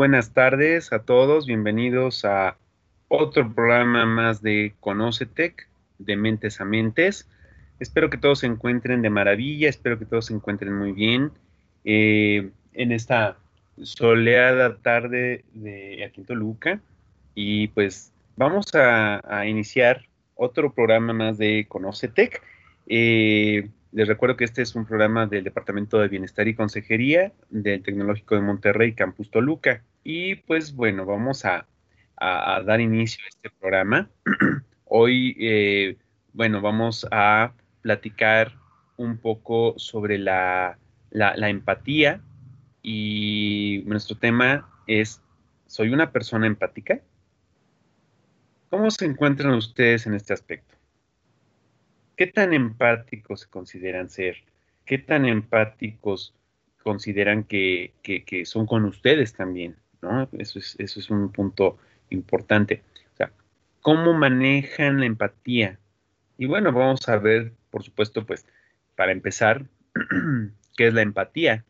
Buenas tardes a todos. Bienvenidos a otro programa más de Conocetec, de Mentes a Mentes. Espero que todos se encuentren de maravilla, espero que todos se encuentren muy bien eh, en esta soleada tarde de aquí en Toluca. Y pues vamos a, iniciar otro programa más de Conocetec. Eh, les recuerdo que este es un programa del Departamento de Bienestar y Consejería del Tecnológico de Monterrey, Campus Toluca. Y pues bueno, vamos a, dar inicio a este programa. Hoy, eh, bueno, vamos a platicar un poco sobre la, la empatía y nuestro tema es, ¿soy una persona empática? ¿Cómo se encuentran ustedes en este aspecto? ¿Qué tan empáticos se consideran ser? ¿Qué tan empáticos consideran que, son con ustedes también? ¿No? Eso, es, eso es un punto importante. O sea, ¿cómo manejan la empatía? Y bueno, vamos a ver, por supuesto, pues, para empezar, ¿qué es la empatía?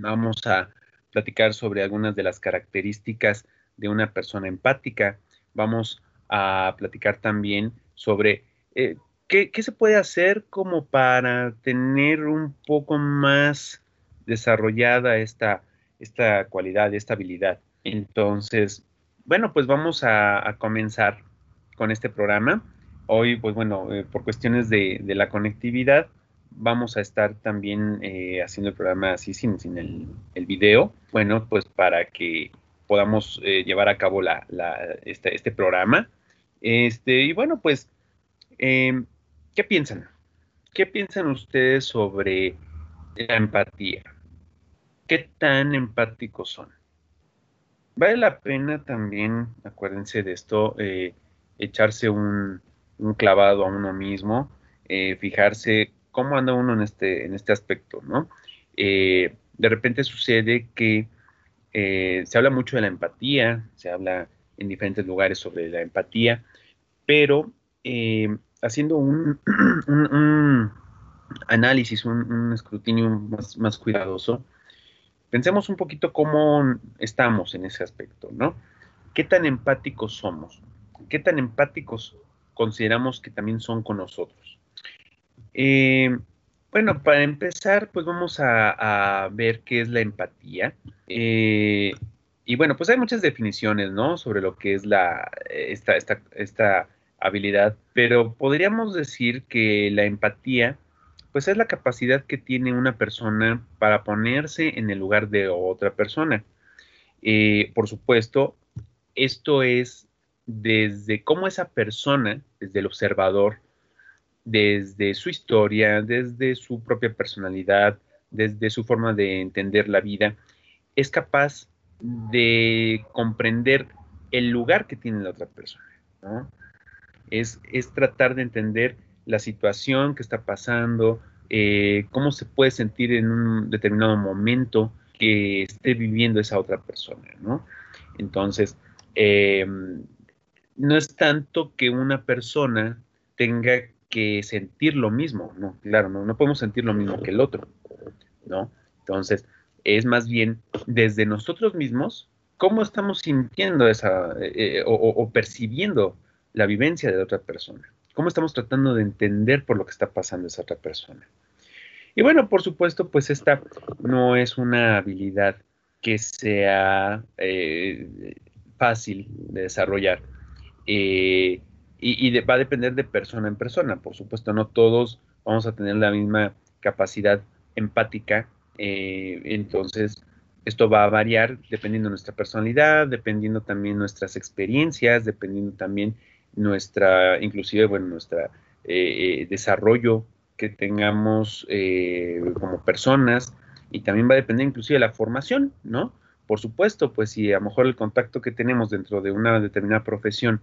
Vamos a platicar sobre algunas de las características de una persona empática. Vamos a platicar también sobre eh, ¿qué, se puede hacer como para tener un poco más desarrollada esta, esta cualidad, esta habilidad? Entonces, bueno, pues vamos a, comenzar con este programa. Hoy, pues bueno, eh, por cuestiones de, la conectividad, vamos a estar también eh, haciendo el programa así sin, el, video. Bueno, pues para que podamos eh, llevar a cabo este, este, programa. Este, y bueno, pues em, ¿Qué piensan? ¿Qué piensan ustedes sobre la empatía? ¿Qué tan empáticos son? Vale la pena también, acuérdense de esto, eh, echarse un, clavado a uno mismo, eh, fijarse cómo anda uno en este, en este aspecto, ¿no? Eh, de repente sucede que se habla mucho de la empatía, se habla en diferentes lugares sobre la empatía, pero haciendo un, análisis, un, escrutinio más, cuidadoso, pensemos un poquito cómo estamos en ese aspecto, ¿no? ¿Qué tan empáticos somos? ¿Qué tan empáticos consideramos que también son con nosotros? Eh, bueno, para empezar, pues vamos a, ver qué es la empatía. Eh, y bueno, pues hay muchas definiciones, ¿no? Sobre lo que es la, esta, esta, esta habilidad, pero podríamos decir que la empatía, pues es la capacidad que tiene una persona para ponerse en el lugar de otra persona. Eh, por supuesto, esto es desde cómo esa persona, desde el observador, desde su historia, desde su propia personalidad, desde su forma de entender la vida, es capaz de comprender el lugar que tiene la otra persona. es, tratar de entender la situación que está pasando, eh, cómo se puede sentir en un determinado momento que esté viviendo esa otra persona, ¿no? Entonces, em, no es tanto que una persona tenga que sentir lo mismo, ¿no? Claro, no, podemos sentir lo mismo que el otro, ¿no? Entonces, es más bien desde nosotros mismos, cómo estamos sintiendo esa eh, o percibiendo la vivencia de otra persona. ¿Cómo estamos tratando de entender por lo que está pasando esa otra persona? Y bueno, por supuesto, pues esta no es una habilidad que sea eh, fácil de desarrollar. Eh, y, va a depender de persona en persona. Por supuesto, no todos vamos a tener la misma capacidad empática. Eh, entonces, esto va a variar dependiendo de nuestra personalidad, dependiendo también nuestras experiencias, dependiendo también nuestra, inclusive, bueno, nuestra eh, desarrollo que tengamos eh, como personas y también va a depender inclusive de la formación, ¿no? por supuesto, pues si a lo mejor el contacto que tenemos dentro de una determinada profesión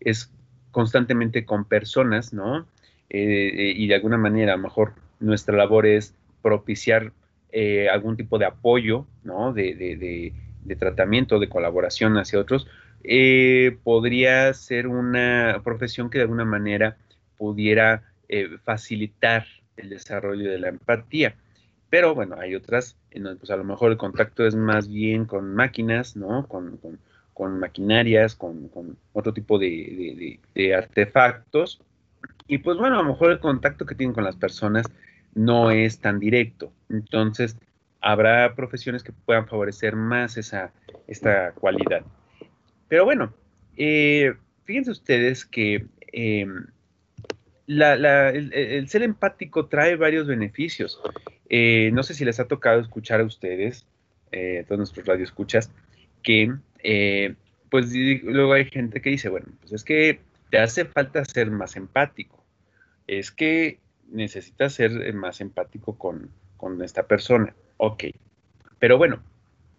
es constantemente con personas, ¿no? Eh, y de alguna manera a lo mejor nuestra labor es propiciar eh, algún tipo de apoyo, ¿no? De, de, tratamiento, de colaboración hacia otros, eh, podría ser una profesión que de alguna manera pudiera facilitar el desarrollo de la empatía. Pero bueno, hay otras en donde pues a lo mejor el contacto es más bien con máquinas, ¿no? Con, maquinarias, con, otro tipo de, artefactos. Y pues bueno, a lo mejor el contacto que tienen con las personas no es tan directo. Entonces, habrá profesiones que puedan favorecer más esa, esta cualidad. Pero bueno, eh, fíjense ustedes que em, el, ser empático trae varios beneficios. Eh, no sé si les ha tocado escuchar a ustedes, eh, todos nuestros radioescuchas, que eh, pues luego hay gente que dice, bueno, pues es que te hace falta ser más empático, es que necesitas ser más empático con, con esta persona. Ok, pero bueno,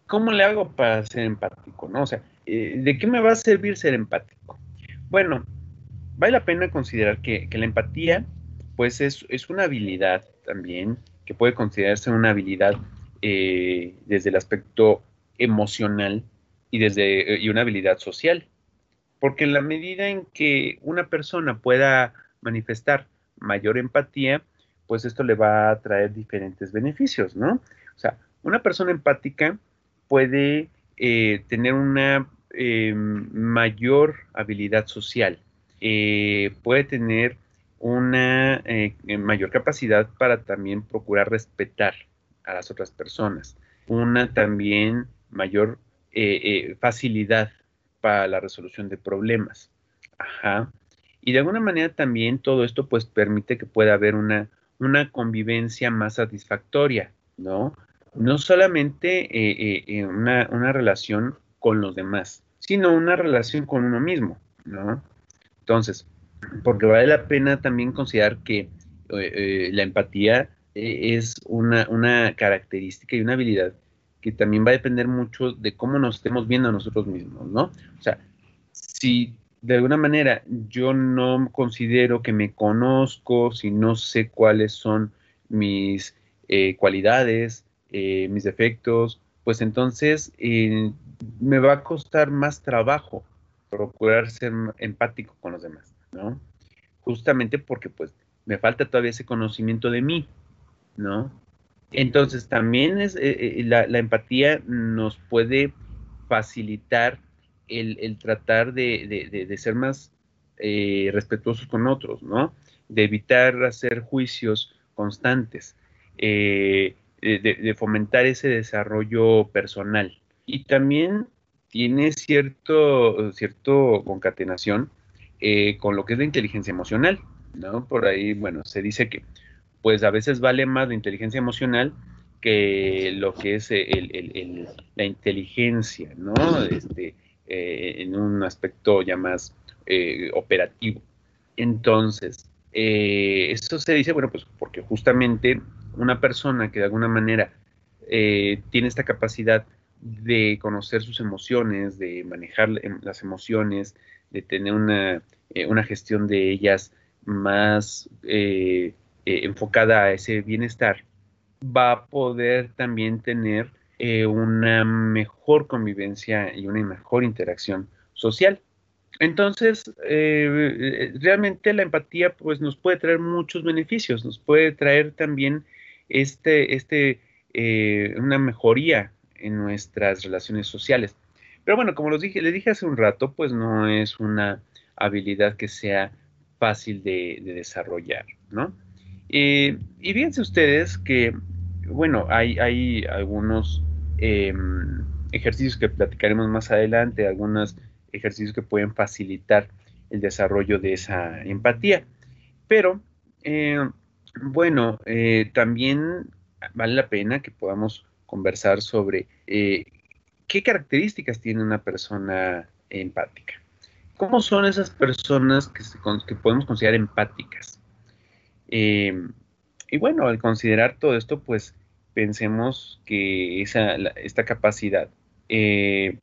¿cómo le hago para ser empático? ¿no? O sea, ¿de qué me va a servir ser empático? Bueno, vale la pena considerar que, la empatía, pues es, es, una habilidad también que puede considerarse una habilidad eh, desde el aspecto emocional y desde eh, y una habilidad social. Porque en la medida en que una persona pueda manifestar mayor empatía, pues esto le va a traer diferentes beneficios, ¿no? O sea, una persona empática puede eh, tener una mayor habilidad social, puede tener una eh, mayor capacidad para también procurar respetar a las otras personas, una también mayor eh, eh, facilidad para la resolución de problemas. Ajá. Y de alguna manera también todo esto pues permite que pueda haber una, una convivencia más satisfactoria, ¿no? No solamente una, una relación con los demás, sino una relación con uno mismo, ¿no? Entonces, porque vale la pena también considerar que eh, eh, la empatía eh, es una, característica y una habilidad que también va a depender mucho de cómo nos estemos viendo a nosotros mismos, ¿no? O sea, si de alguna manera yo no considero que me conozco, si no sé cuáles son mis cualidades, mis defectos, pues entonces me va a costar más trabajo procurar ser empático con los demás. ¿no? Justamente porque pues me falta todavía ese conocimiento de mí, ¿no? Entonces también es, eh, eh, la, empatía nos puede facilitar el, tratar de, ser más eh, respetuosos con otros, ¿no? De evitar hacer juicios constantes, de, fomentar ese desarrollo personal. Y también tiene cierto, cierto concatenación eh, con lo que es la inteligencia emocional, ¿no? Por ahí, bueno, se dice que pues a veces vale más la inteligencia emocional que lo que es la inteligencia, ¿no? Este, eh, en un aspecto ya más eh, operativo. Entonces, esto se dice, bueno, pues porque justamente una persona que de alguna manera tiene esta capacidad de conocer sus emociones, de manejar las emociones, de tener una, eh, gestión de ellas más eh, eh, enfocada a ese bienestar, va a poder también tener una mejor convivencia y una mejor interacción social. Entonces, realmente la empatía pues, nos puede traer muchos beneficios, nos puede traer también este, este, una mejoría en nuestras relaciones sociales. Pero bueno, como les dije, les dije hace un rato, pues no es una habilidad que sea fácil de, desarrollar, ¿no? Eh, y fíjense ustedes que, bueno, hay, hay algunos em, ejercicios que platicaremos más adelante, algunos ejercicios que pueden facilitar el desarrollo de esa empatía. Pero, eh, bueno, eh, también vale la pena que podamos conversar sobre ¿qué características tiene una persona empática? ¿Cómo son esas personas que, podemos considerar empáticas? Eh, y bueno, al considerar todo esto, pues pensemos que esa, esta capacidad eh,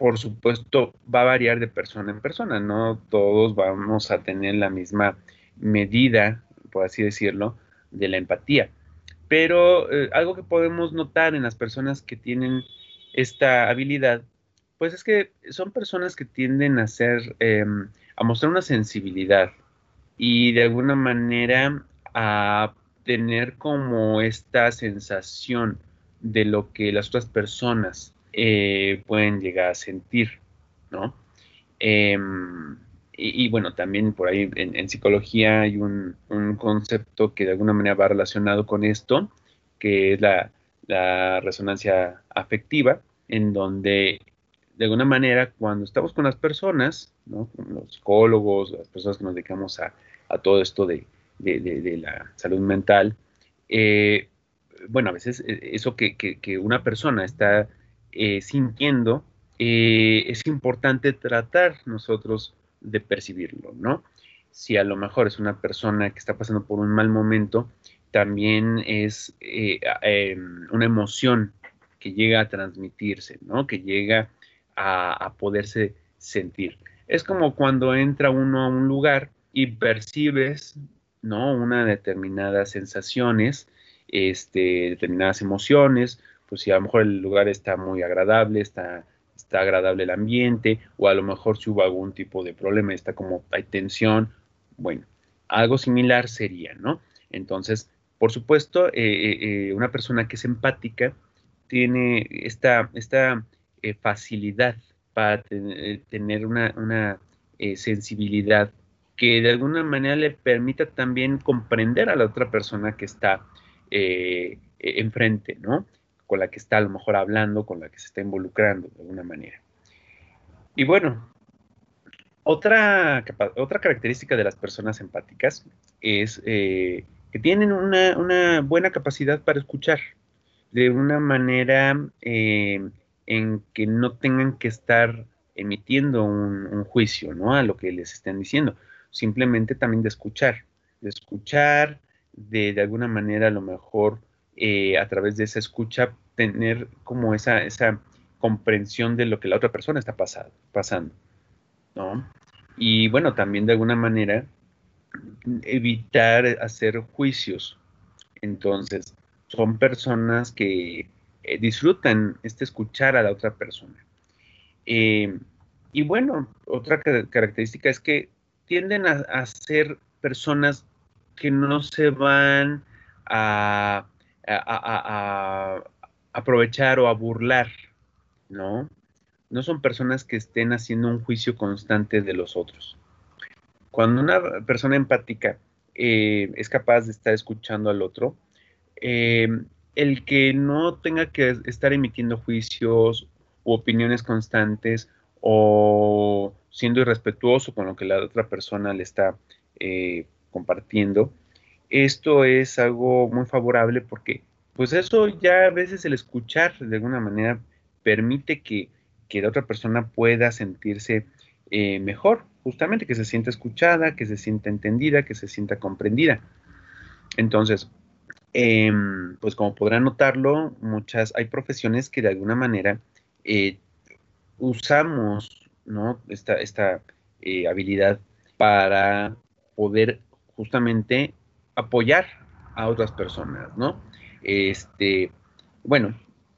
por supuesto, va a variar de persona en persona, no todos vamos a tener la misma medida, por así decirlo, de la empatía. Pero eh, algo que podemos notar en las personas que tienen esta habilidad, pues es que son personas que tienden a ser, em, a mostrar una sensibilidad y de alguna manera a tener como esta sensación de lo que las otras personas eh, pueden llegar a sentir, ¿no? Y, bueno, también por ahí en, psicología hay un, concepto que de alguna manera va relacionado con esto, que es la, resonancia afectiva, en donde de alguna manera cuando estamos con las personas, ¿no? los psicólogos, las personas que nos dedicamos a, todo esto de, la salud mental, eh, bueno, a veces eh, eso que, que una persona está eh, sintiendo, eh, es importante tratar nosotros de percibirlo, ¿no? Si a lo mejor es una persona que está pasando por un mal momento, también es eh, em, una emoción que llega a transmitirse, ¿no? Que llega a, poderse sentir. Es como cuando entra uno a un lugar y percibes, ¿no? Una determinadas sensaciones, este, determinadas emociones, pues si a lo mejor el lugar está muy agradable, está, está agradable el ambiente, o a lo mejor si hubo algún tipo de problema, está como hay tensión, bueno, algo similar sería, ¿no? Entonces, por supuesto, eh, eh, eh, una persona que es empática tiene esta, esta facilidad para tener una, una sensibilidad que de alguna manera le permita también comprender a la otra persona que está enfrente, ¿no? Con la que está a lo mejor hablando, con la que se está involucrando de alguna manera. Y bueno, otra, otra característica de las personas empáticas es eh, que tienen una, buena capacidad para escuchar de una manera eh, en que no tengan que estar emitiendo un, juicio ¿no? a lo que les estén diciendo, simplemente también de escuchar, de escuchar, de, de alguna manera a lo mejor eh, a través de esa escucha tener como esa, esa comprensión de lo que la otra persona está pasando, ¿no? Y bueno, también de alguna manera evitar hacer juicios. Entonces, son personas que eh, disfrutan este escuchar a la otra persona. Eh, y bueno, otra característica es que tienden a ser personas que no se van a a, aprovechar o a burlar, ¿no? No son personas que estén haciendo un juicio constante de los otros. Cuando una persona empática eh, es capaz de estar escuchando al otro, eh, el que no tenga que estar emitiendo juicios u opiniones constantes o siendo irrespetuoso con lo que la otra persona le está eh, compartiendo, esto es algo muy favorable porque pues eso ya a veces el escuchar de alguna manera permite que, la otra persona pueda sentirse eh, mejor, justamente que se sienta escuchada, que se sienta entendida, que se sienta comprendida. Entonces, em, pues como podrán notarlo, muchas, hay profesiones que de alguna manera eh, usamos ¿no? esta, esta eh, habilidad para poder justamente apoyar a otras personas, ¿no? Este, bueno,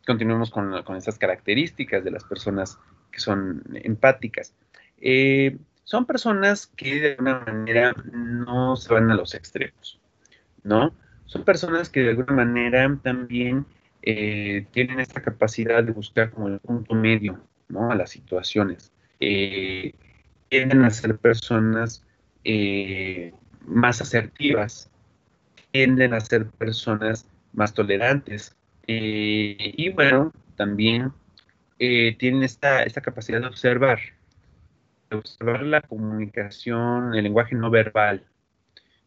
continuemos con, estas características de las personas que son empáticas. Eh, son personas que de alguna manera no se van a los extremos, ¿no? Son personas que de alguna manera también eh, tienen esta capacidad de buscar como el punto medio, ¿no? A las situaciones. Eh, tienden a ser personas más asertivas, tienden a ser personas más tolerantes. Eh, y bueno, también eh, tienen esta, esta capacidad de observar, de observar la comunicación, el lenguaje no verbal,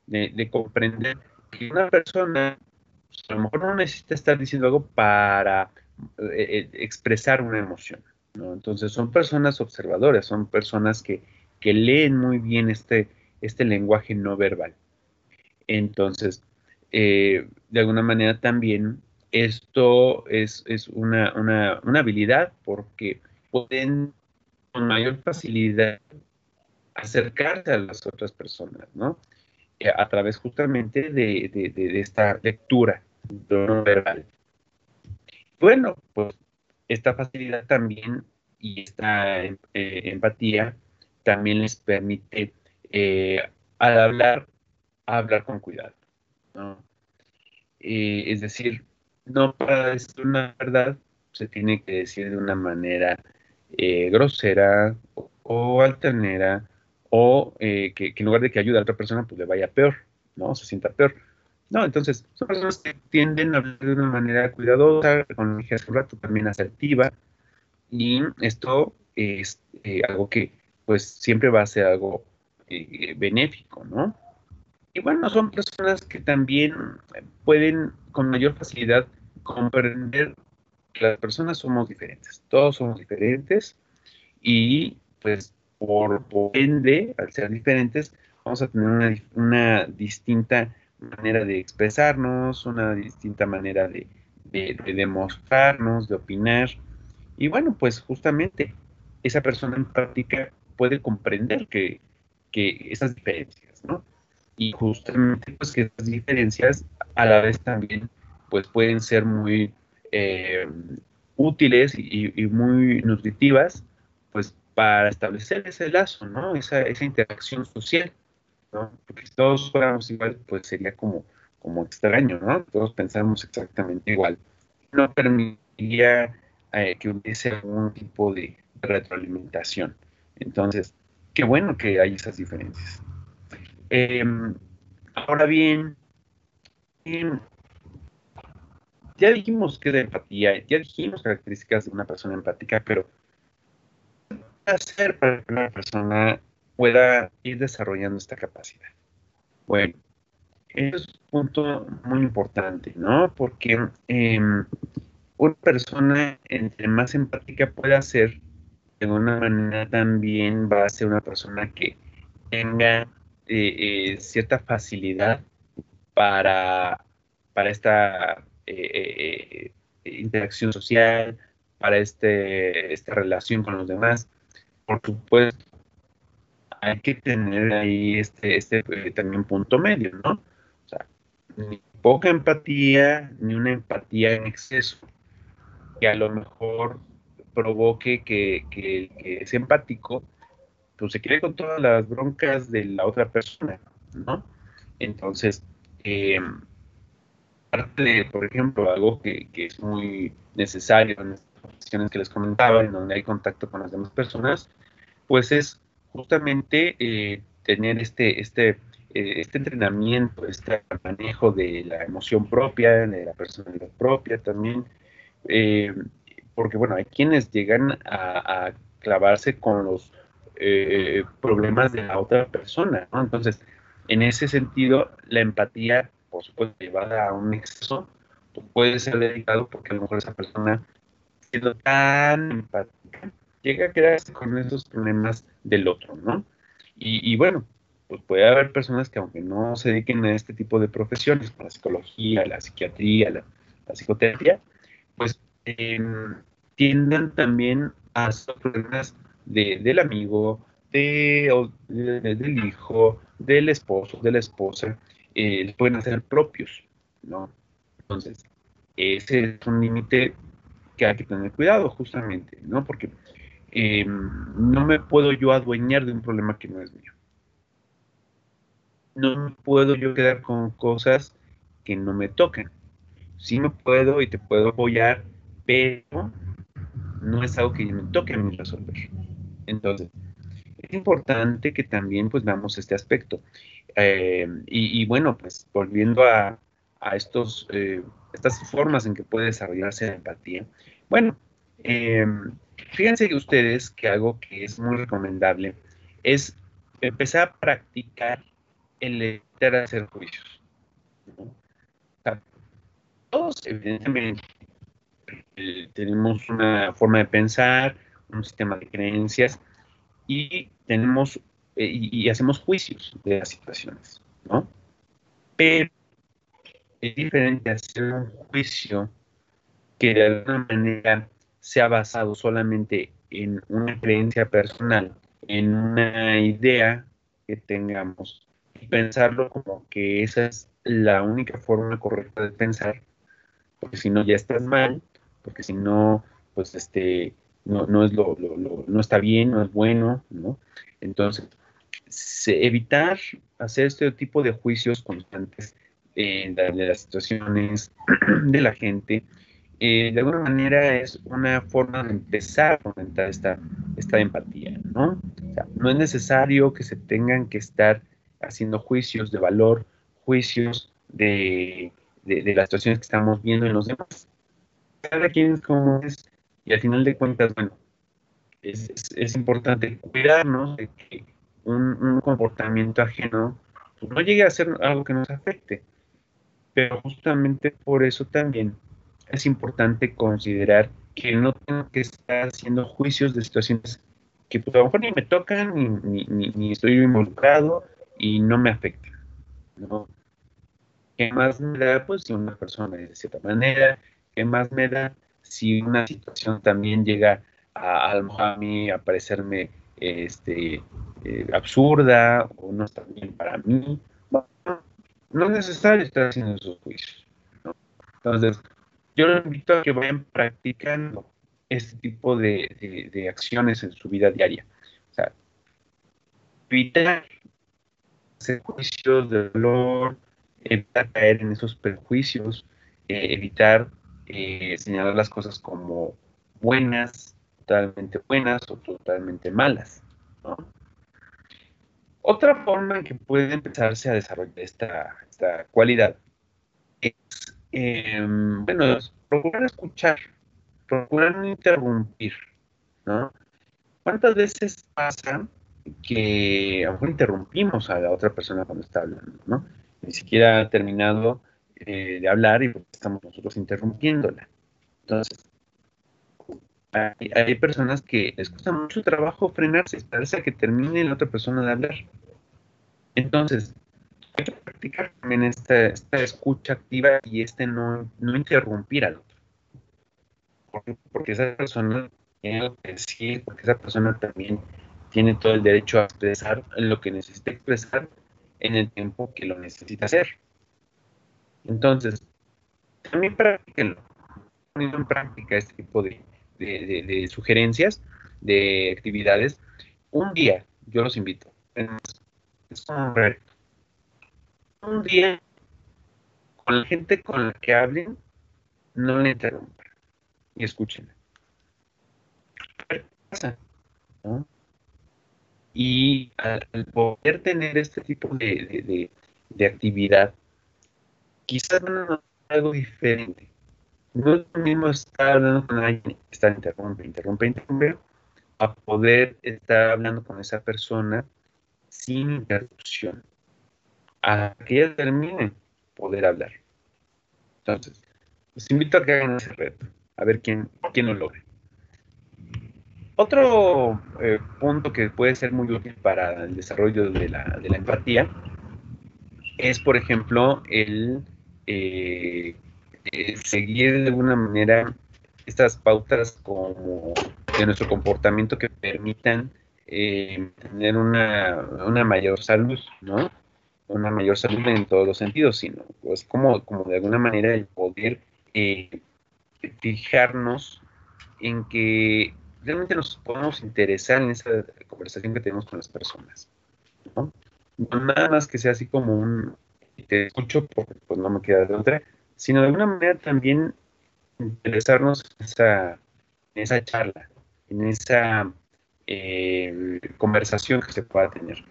de, comprender que una persona pues, a lo mejor no necesita estar diciendo algo para eh, expresar una emoción. Entonces son personas observadoras, son personas que, que leen muy bien este, este lenguaje no verbal. Entonces, eh, de alguna manera también Esto es, es una, una, una habilidad porque pueden con mayor facilidad acercarse a las otras personas, ¿no? Eh, a través justamente de, de, esta lectura no verbal. Bueno, pues esta facilidad también y esta eh, empatía también les permite al hablar, hablar con cuidado. ¿No? Eh, es decir, no para decir una verdad se tiene que decir de una manera grosera o, o, o que, que, en lugar de que ayude a otra persona, pues le vaya peor, ¿no? Se sienta peor. No, entonces, son personas que tienden a hablar de una manera cuidadosa, con dije hace un rato, también asertiva, y esto es eh, algo que, pues, siempre va a ser algo eh, benéfico, ¿no? Y bueno, son personas que también pueden con mayor facilidad comprender que las personas somos diferentes, todos somos diferentes, y pues, por, ende, al ser diferentes, vamos a tener una, una distinta manera de expresarnos, una distinta manera de, demostrarnos, de opinar. Y bueno, pues justamente esa persona empática puede comprender que, esas diferencias, ¿no? Y justamente pues que esas diferencias a la vez también pues pueden ser muy eh, útiles y, muy nutritivas pues para establecer ese lazo, ¿no? Esa, esa interacción social. Porque si todos fuéramos igual, pues sería como, como extraño, ¿no? Todos pensamos exactamente igual. No permitiría eh, que hubiese algún tipo de retroalimentación. Entonces, qué bueno que hay esas diferencias. Em, ahora bien, em, ya dijimos que de empatía, ya dijimos características de una persona empática, pero ¿qué hacer para que una persona pueda ir desarrollando esta capacidad. Bueno, es un punto muy importante, ¿no? Porque em, una persona entre más empática pueda ser, de alguna manera también va a ser una persona que tenga eh, eh, cierta facilidad para, para esta eh, interacción social, para este, esta relación con los demás. Por supuesto, hay que tener ahí este, este eh, también punto medio, ¿no? O sea, ni poca empatía, ni una empatía en exceso, que a lo mejor provoque que, que, que es empático, pues se quede con todas las broncas de la otra persona, ¿no? Entonces, eh, parte de, por ejemplo, algo que, que, es muy necesario en estas situaciones que les comentaba, en donde hay contacto con las demás personas, pues es justamente eh, tener este, este, eh, este entrenamiento, este manejo de la emoción propia, de la personalidad propia también, eh, porque bueno, hay quienes llegan a, clavarse con los problemas de la otra persona, ¿no? Entonces, en ese sentido, la empatía, por supuesto, llevada a un exceso, puede ser delicado porque a lo mejor esa persona, siendo tan empática, llega a quedarse con esos problemas del otro, ¿no? Y, bueno, pues puede haber personas que aunque no se dediquen a este tipo de profesiones, como la psicología, la psiquiatría, la, psicoterapia, pues em, tiendan también a esos problemas del amigo, de, del hijo, del esposo, de la esposa, eh, pueden hacer propios, ¿no? Entonces, ese es un límite que hay que tener cuidado justamente, ¿no? Porque Em, no me puedo yo adueñar de un problema que no es mío. No me puedo yo quedar con cosas que no me tocan. Sí me puedo y te puedo apoyar, pero no es algo que me toque a mí resolver. Entonces, es importante que también pues veamos este aspecto. Em, y, bueno, pues volviendo a, estos, eh, estas formas en que puede desarrollarse la empatía. Bueno, eh, Fíjense ustedes que algo que es muy recomendable es empezar a practicar el evitar hacer juicios. todos, evidentemente, eh, tenemos una forma de pensar, un sistema de creencias y tenemos eh, y, hacemos juicios de las situaciones, ¿no? Pero es diferente hacer un juicio que de alguna manera sea basado solamente en una creencia personal, en una idea que tengamos y pensarlo como que esa es la única forma correcta de pensar, porque si no ya estás mal, porque si no, pues este, no, no es lo, no está bien, no es bueno, ¿no? Entonces, evitar hacer este tipo de juicios constantes eh, de, las situaciones, de la gente, eh, de alguna manera es una forma de empezar a fomentar esta, esta empatía, ¿no? no es necesario que se tengan que estar haciendo juicios de valor, juicios de, las situaciones que estamos viendo en los demás. Cada quien es como es, y al final de cuentas, bueno, es, importante cuidarnos de que un, comportamiento ajeno pues, no llegue a ser algo que nos afecte. Pero justamente por eso también es importante considerar que no tengo que estar haciendo juicios de situaciones que pues, a lo mejor ni me tocan, ni, ni, estoy involucrado y no me afectan. ¿no? ¿Qué más me da pues si una persona es de cierta manera? ¿Qué más me da si una situación también llega a, a, mí a parecerme este, eh, absurda o no está bien para mí? no es necesario estar haciendo esos juicios. Entonces, yo les invito a que vayan practicando este tipo de, acciones en su vida diaria. Evitar hacer juicios de dolor, evitar caer en esos prejuicios, eh, evitar eh, señalar las cosas como buenas, totalmente buenas o totalmente malas. Otra forma en que puede empezarse a desarrollar esta, cualidad es, em, bueno, procurar escuchar procurar no interrumpir, ¿no? ¿Cuántas veces pasa que a lo mejor interrumpimos a la otra persona cuando está hablando, ¿no? Ni siquiera ha terminado eh, de hablar y estamos nosotros interrumpiéndola. Entonces, hay, personas que les cuesta mucho trabajo frenarse, esperarse que termine la otra persona de hablar. Entonces, hay que practicar también esta, escucha activa y este no, no interrumpir al otro porque esa persona tiene algo que decir, porque esa persona también tiene todo el derecho a expresar lo que necesita expresar en el tiempo que lo necesita hacer. Entonces, también practíquenlo, poniendo en práctica este tipo de, sugerencias, de actividades. Un día, yo los invito, es un reto. Un día, con la gente con la que hablen, no le interrumpan y escuchen. Y al, poder tener este tipo de, actividad, quizás algo diferente. No es lo mismo estar hablando con alguien, estar interrumpe, interrumpe, interrumpe, a poder estar hablando con esa persona sin interrupción. A que ella termine, poder hablar. Entonces, los invito a que hagan ese reto a ver quién, quién lo logra. Otro eh, punto que puede ser muy útil para el desarrollo de la, empatía es, por ejemplo, el, eh, seguir de alguna manera estas pautas como de nuestro comportamiento que permitan eh, tener una, una, mayor salud, ¿no? Una mayor salud en todos los sentidos, sino pues como, como de alguna manera el poder fijarnos en que realmente nos podemos interesar en esa conversación que tenemos con las personas. ¿no? nada más que sea así como un te escucho porque pues no me queda de otra, sino de alguna manera también interesarnos en esa, en esa charla, en esa eh, conversación que se pueda tener.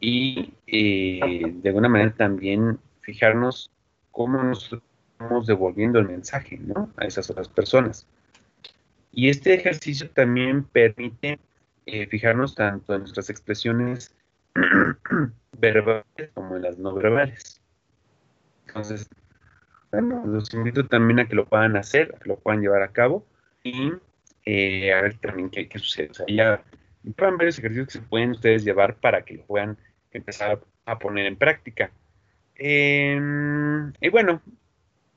Y eh, de alguna manera también fijarnos cómo nosotros devolviendo el mensaje ¿no? a esas otras personas. Y este ejercicio también permite eh, fijarnos tanto en nuestras expresiones verbales como en las no verbales. Entonces, bueno, los invito también a que lo puedan hacer, a que lo puedan llevar a cabo y eh, a ver también qué, sucede. O sea, ya pueden varios ejercicios que se pueden ustedes llevar para que lo puedan empezar a, poner en práctica. Em, y bueno,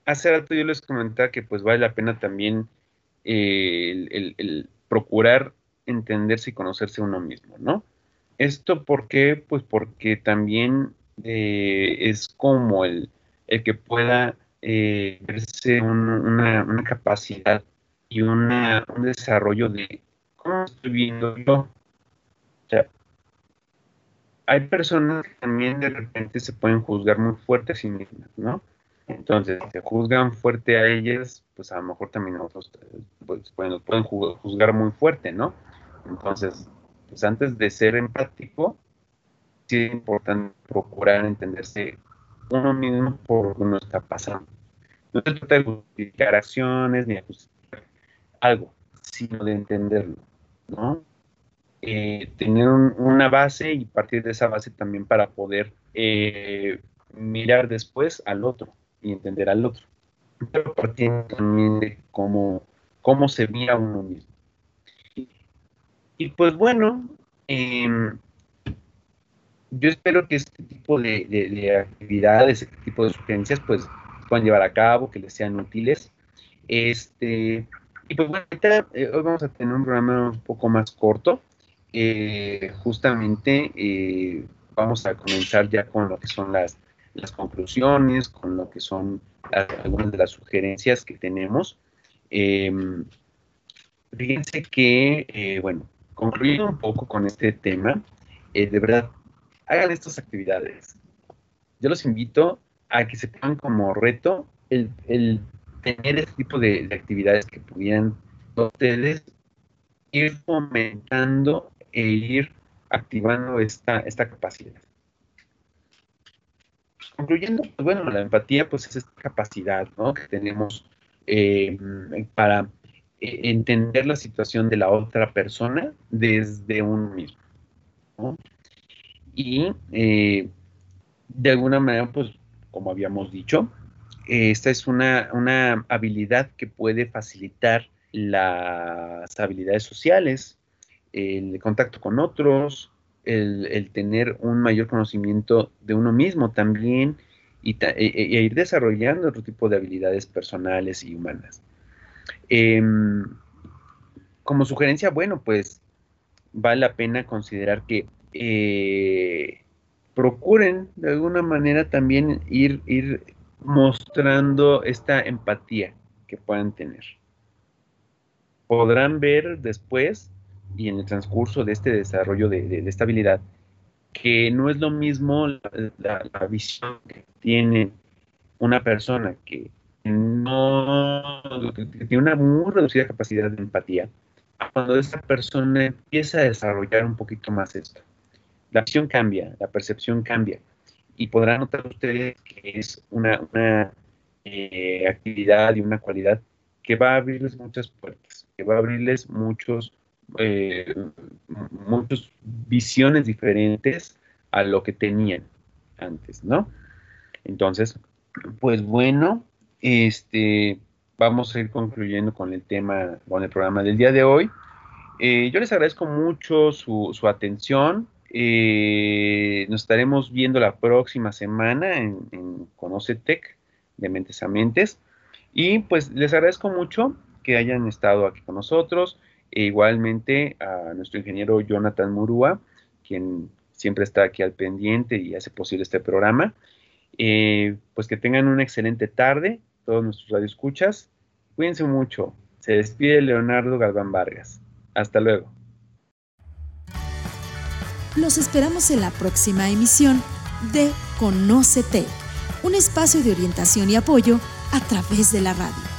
hace rato yo les comentaba que pues vale la pena también eh, el, procurar entenderse y conocerse uno mismo, ¿no? Esto por qué? Pues porque también eh, es como el, el que pueda eh, verse una, una, capacidad y una, un desarrollo de cómo estoy viendo yo. O sea, hay personas que también de repente se pueden juzgar muy fuerte a sí mismas, ¿no? Entonces, se juzgan fuerte a ellas, pues a lo mejor también nosotros pues, pueden, pueden juzgar muy fuerte, ¿no? Entonces, pues antes de ser empático, sí es importante procurar entenderse uno mismo por lo que uno está pasando. No se trata de justificar acciones ni de justificar algo, sino de entenderlo. Eh, tener una base y partir de esa base también para poder eh, mirar después al otro y entender al otro. Pero partiendo también de cómo, cómo se mira uno mismo. Y, pues bueno, em, yo espero que este tipo de, actividades, este tipo de sugerencias, pues puedan llevar a cabo, que les sean útiles. Este, y pues ahorita, eh, hoy vamos a tener un programa un poco más corto. Eh, justamente eh, vamos a comenzar ya con lo que son las, las conclusiones, con lo que son algunas de las sugerencias que tenemos. Em, fíjense que, bueno, concluyendo un poco con este tema, de verdad, hagan estas actividades. Yo los invito a que se pongan como reto el, tener este tipo de, actividades que pudieran ustedes ir fomentando e ir activando esta, esta capacidad. Concluyendo, pues bueno, la empatía pues es esta capacidad que tenemos eh, para eh, entender la situación de la otra persona desde uno mismo. Y eh, de alguna manera, pues, como habíamos dicho, esta es una, habilidad que puede facilitar las habilidades sociales, el contacto con otros, el, tener un mayor conocimiento de uno mismo también y, e, e, ir desarrollando otro tipo de habilidades personales y humanas. Em, como sugerencia, bueno, pues vale la pena considerar que eh, procuren de alguna manera también ir, mostrando esta empatía que puedan tener. Podrán ver después y en el transcurso de este desarrollo de, de, estabilidad que no es lo mismo la, visión que tiene una persona que no que tiene una muy reducida capacidad de empatía cuando esa persona empieza a desarrollar un poquito más esto la visión cambia, la percepción cambia. Y podrán notar ustedes que es una, eh, actividad y una cualidad que va a abrirles muchas puertas, que va a abrirles muchos, eh, muchas visiones diferentes a lo que tenían antes, ¿no? Entonces, pues bueno, este, vamos a ir concluyendo con el tema, con el programa del día de hoy. Eh, yo les agradezco mucho su, su atención. Eh, nos estaremos viendo la próxima semana en, en Conocetec de Mentes a Mentes. Y pues les agradezco mucho que hayan estado aquí con nosotros. E igualmente a nuestro ingeniero Jonathan Murúa, quien siempre está aquí al pendiente y hace posible este programa. Eh, pues que tengan una excelente tarde, todos nuestros radioescuchas. Cuídense mucho. Se despide Leonardo Galván Vargas. Hasta luego. Los esperamos en la próxima emisión de Conócete, un espacio de orientación y apoyo a través de la radio.